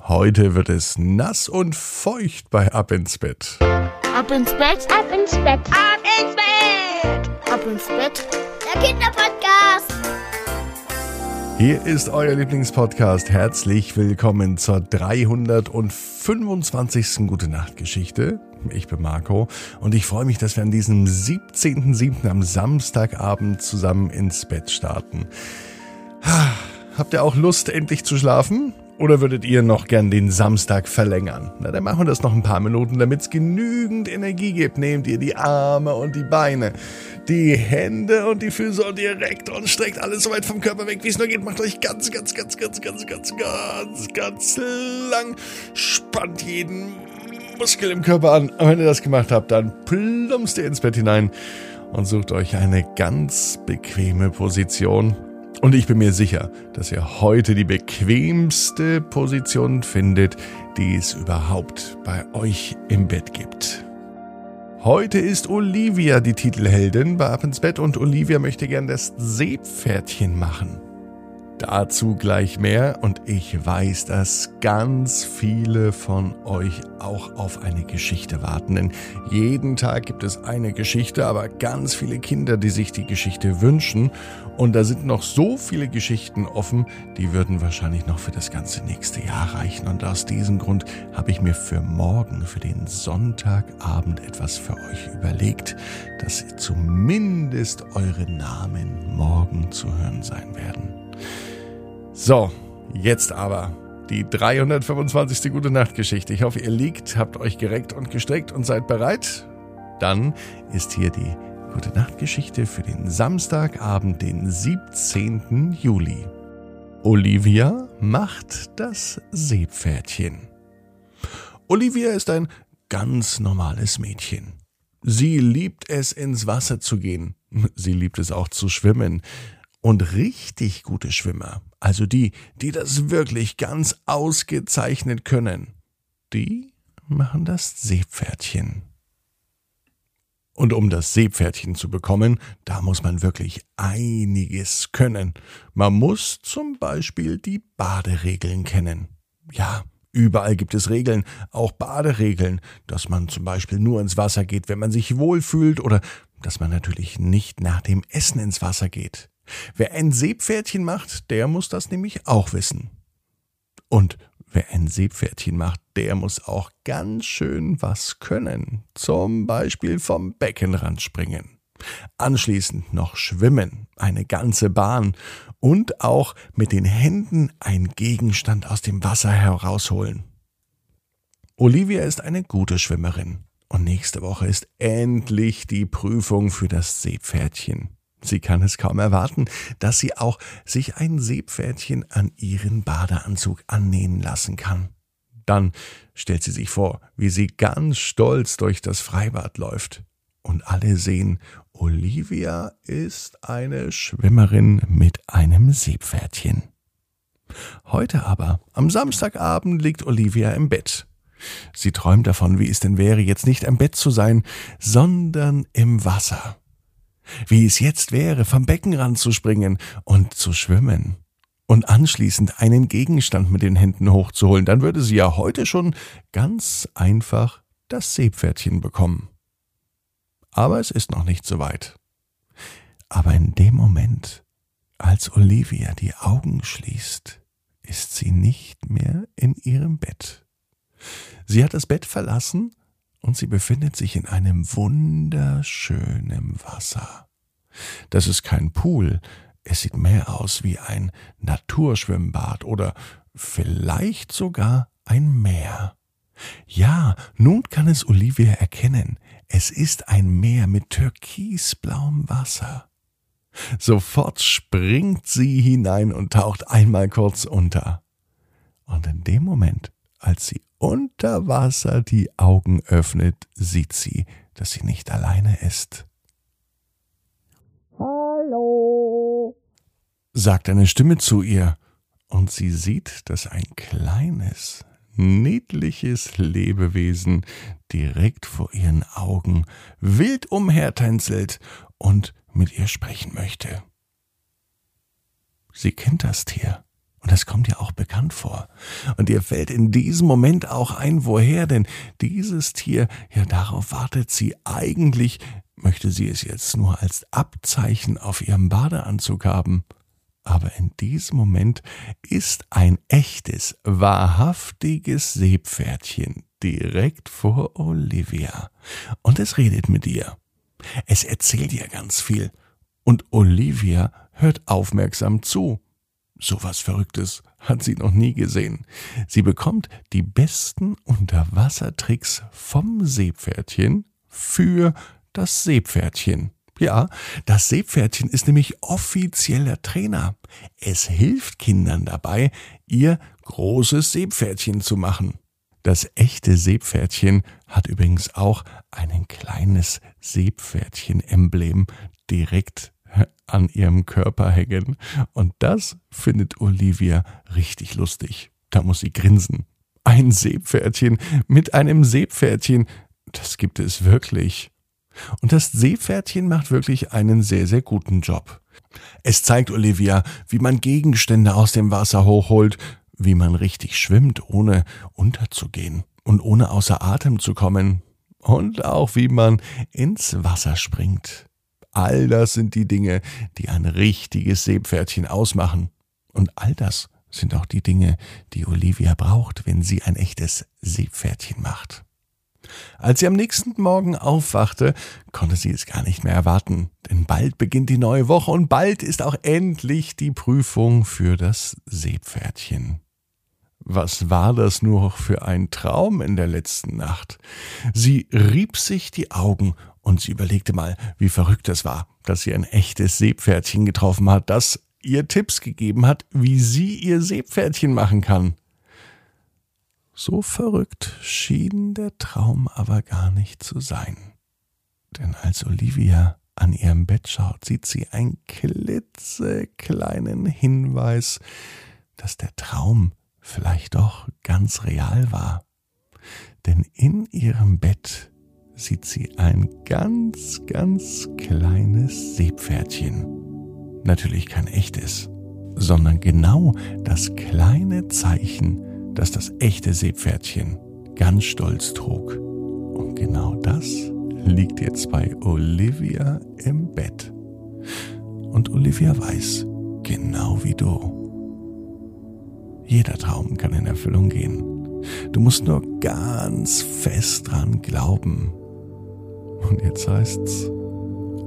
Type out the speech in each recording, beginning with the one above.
Heute wird es nass und feucht bei Ab ins Bett. Ab ins Bett, ab ins Bett, ab ins Bett, ab ins Bett. Der Kinderpodcast. Hier ist euer Lieblingspodcast. Herzlich willkommen zur 325. Gute Nacht Geschichte. Ich bin Marco und ich freue mich, dass wir an diesem 17.07. am Samstagabend zusammen ins Bett starten. Habt ihr auch Lust, endlich zu schlafen? Oder würdet ihr noch gern den Samstag verlängern? Na, dann machen wir das noch ein paar Minuten, damit es genügend Energie gibt. Nehmt ihr die Arme und die Beine, die Hände und die Füße und ihr reckt und streckt alles so weit vom Körper weg, wie es nur geht. Macht euch ganz, ganz, ganz, ganz, ganz, ganz, ganz, ganz lang. Spannt jeden Muskel im Körper an. Und wenn ihr das gemacht habt, dann plumpst ihr ins Bett hinein und sucht euch eine ganz bequeme Position. Und ich bin mir sicher, dass ihr heute die bequemste Position findet, die es überhaupt bei euch im Bett gibt. Heute ist Olivia die Titelheldin bei Ab ins Bett und Olivia möchte gern das Seepferdchen machen. Dazu gleich mehr und ich weiß, dass ganz viele von euch auch auf eine Geschichte warten, denn jeden Tag gibt es eine Geschichte, aber ganz viele Kinder, die sich die Geschichte wünschen und da sind noch so viele Geschichten offen, die würden wahrscheinlich noch für das ganze nächste Jahr reichen und aus diesem Grund habe ich mir für morgen, für den Sonntagabend etwas für euch überlegt, dass zumindest eure Namen morgen zu hören sein werden. So, jetzt aber die 325. Gute Nacht Geschichte. Ich hoffe, ihr liegt, habt euch gereckt und gestreckt und seid bereit. Dann ist hier die Gute Nacht Geschichte für den Samstagabend, den 17. Juli. Olivia macht das Seepferdchen. Olivia ist ein ganz normales Mädchen. Sie liebt es, ins Wasser zu gehen. Sie liebt es auch zu schwimmen. Und richtig gute Schwimmer, also die, die das wirklich ganz ausgezeichnet können, die machen das Seepferdchen. Und um das Seepferdchen zu bekommen, da muss man wirklich einiges können. Man muss zum Beispiel die Baderegeln kennen. Ja, überall gibt es Regeln, auch Baderegeln, dass man zum Beispiel nur ins Wasser geht, wenn man sich wohlfühlt oder dass man natürlich nicht nach dem Essen ins Wasser geht. Wer ein Seepferdchen macht, der muss das nämlich auch wissen. Und wer ein Seepferdchen macht, der muss auch ganz schön was können. Zum Beispiel vom Beckenrand springen. Anschließend noch schwimmen, eine ganze Bahn und auch mit den Händen einen Gegenstand aus dem Wasser herausholen. Olivia ist eine gute Schwimmerin und nächste Woche ist endlich die Prüfung für das Seepferdchen. Sie kann es kaum erwarten, dass sie auch sich ein Seepferdchen an ihren Badeanzug annähen lassen kann. Dann stellt sie sich vor, wie sie ganz stolz durch das Freibad läuft. Und alle sehen, Olivia ist eine Schwimmerin mit einem Seepferdchen. Heute aber, am Samstagabend, liegt Olivia im Bett. Sie träumt davon, wie es denn wäre, jetzt nicht am Bett zu sein, sondern im Wasser wie es jetzt wäre, vom Beckenrand zu springen und zu schwimmen und anschließend einen Gegenstand mit den Händen hochzuholen, dann würde sie ja heute schon ganz einfach das Seepferdchen bekommen. Aber es ist noch nicht so weit. Aber in dem Moment, als Olivia die Augen schließt, ist sie nicht mehr in ihrem Bett. Sie hat das Bett verlassen und sie befindet sich in einem wunderschönen Wasser. Das ist kein Pool, es sieht mehr aus wie ein Naturschwimmbad oder vielleicht sogar ein Meer. Ja, nun kann es Olivia erkennen, es ist ein Meer mit türkisblauem Wasser. Sofort springt sie hinein und taucht einmal kurz unter. Und in dem Moment, als sie unter Wasser die Augen öffnet, sieht sie, dass sie nicht alleine ist. Hallo, sagt eine Stimme zu ihr, und sie sieht, dass ein kleines, niedliches Lebewesen direkt vor ihren Augen wild umhertänzelt und mit ihr sprechen möchte. Sie kennt das Tier. Und das kommt ihr auch bekannt vor. Und ihr fällt in diesem Moment auch ein, woher denn dieses Tier, ja darauf wartet sie eigentlich, möchte sie es jetzt nur als Abzeichen auf ihrem Badeanzug haben. Aber in diesem Moment ist ein echtes, wahrhaftiges Seepferdchen direkt vor Olivia. Und es redet mit ihr. Es erzählt ihr ganz viel. Und Olivia hört aufmerksam zu. So was Verrücktes hat sie noch nie gesehen. Sie bekommt die besten Unterwassertricks vom Seepferdchen für das Seepferdchen. Ja, das Seepferdchen ist nämlich offizieller Trainer. Es hilft Kindern dabei, ihr großes Seepferdchen zu machen. Das echte Seepferdchen hat übrigens auch ein kleines Seepferdchen-Emblem direkt an ihrem Körper hängen. Und das findet Olivia richtig lustig. Da muss sie grinsen. Ein Seepferdchen mit einem Seepferdchen, das gibt es wirklich. Und das Seepferdchen macht wirklich einen sehr, sehr guten Job. Es zeigt Olivia, wie man Gegenstände aus dem Wasser hochholt, wie man richtig schwimmt, ohne unterzugehen und ohne außer Atem zu kommen, und auch wie man ins Wasser springt. All das sind die Dinge, die ein richtiges Seepferdchen ausmachen. Und all das sind auch die Dinge, die Olivia braucht, wenn sie ein echtes Seepferdchen macht. Als sie am nächsten Morgen aufwachte, konnte sie es gar nicht mehr erwarten, denn bald beginnt die neue Woche und bald ist auch endlich die Prüfung für das Seepferdchen. Was war das nur für ein Traum in der letzten Nacht? Sie rieb sich die Augen und sie überlegte mal, wie verrückt es war, dass sie ein echtes Seepferdchen getroffen hat, das ihr Tipps gegeben hat, wie sie ihr Seepferdchen machen kann. So verrückt schien der Traum aber gar nicht zu sein. Denn als Olivia an ihrem Bett schaut, sieht sie einen klitzekleinen Hinweis, dass der Traum vielleicht doch ganz real war. Denn in ihrem Bett sieht sie ein ganz, ganz kleines Seepferdchen. Natürlich kein echtes, sondern genau das kleine Zeichen, das das echte Seepferdchen ganz stolz trug. Und genau das liegt jetzt bei Olivia im Bett. Und Olivia weiß, genau wie du. Jeder Traum kann in Erfüllung gehen. Du musst nur ganz fest dran glauben und jetzt heißt's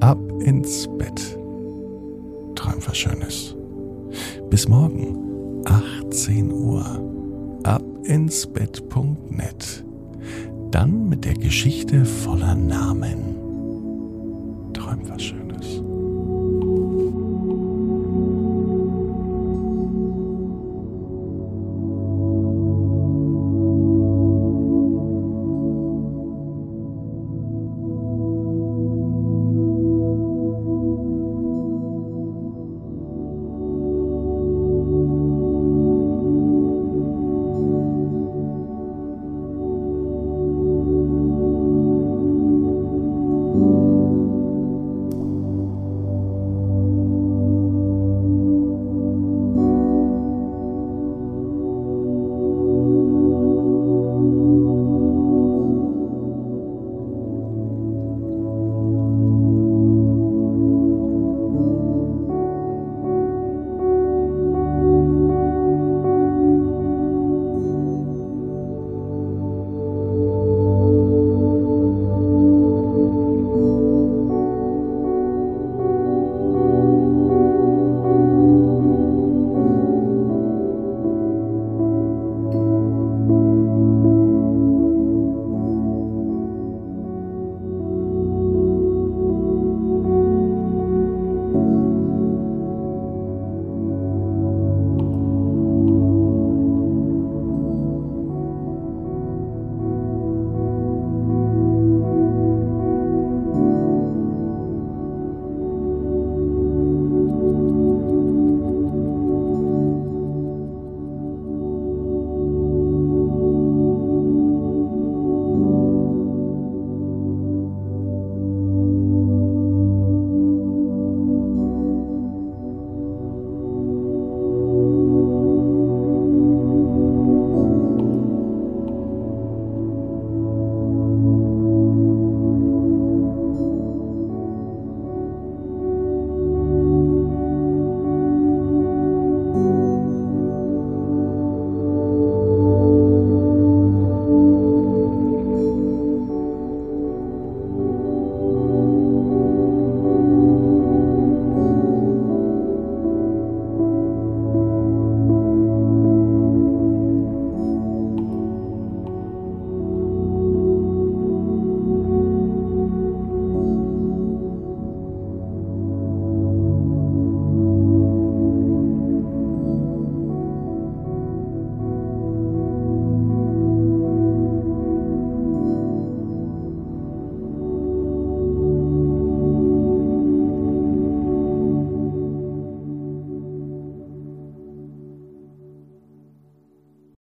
ab ins Bett. Träum was Schönes. Bis morgen, 18 Uhr. Ab ins Bett.net. Dann mit der Geschichte voller Namen. Träum was Schönes.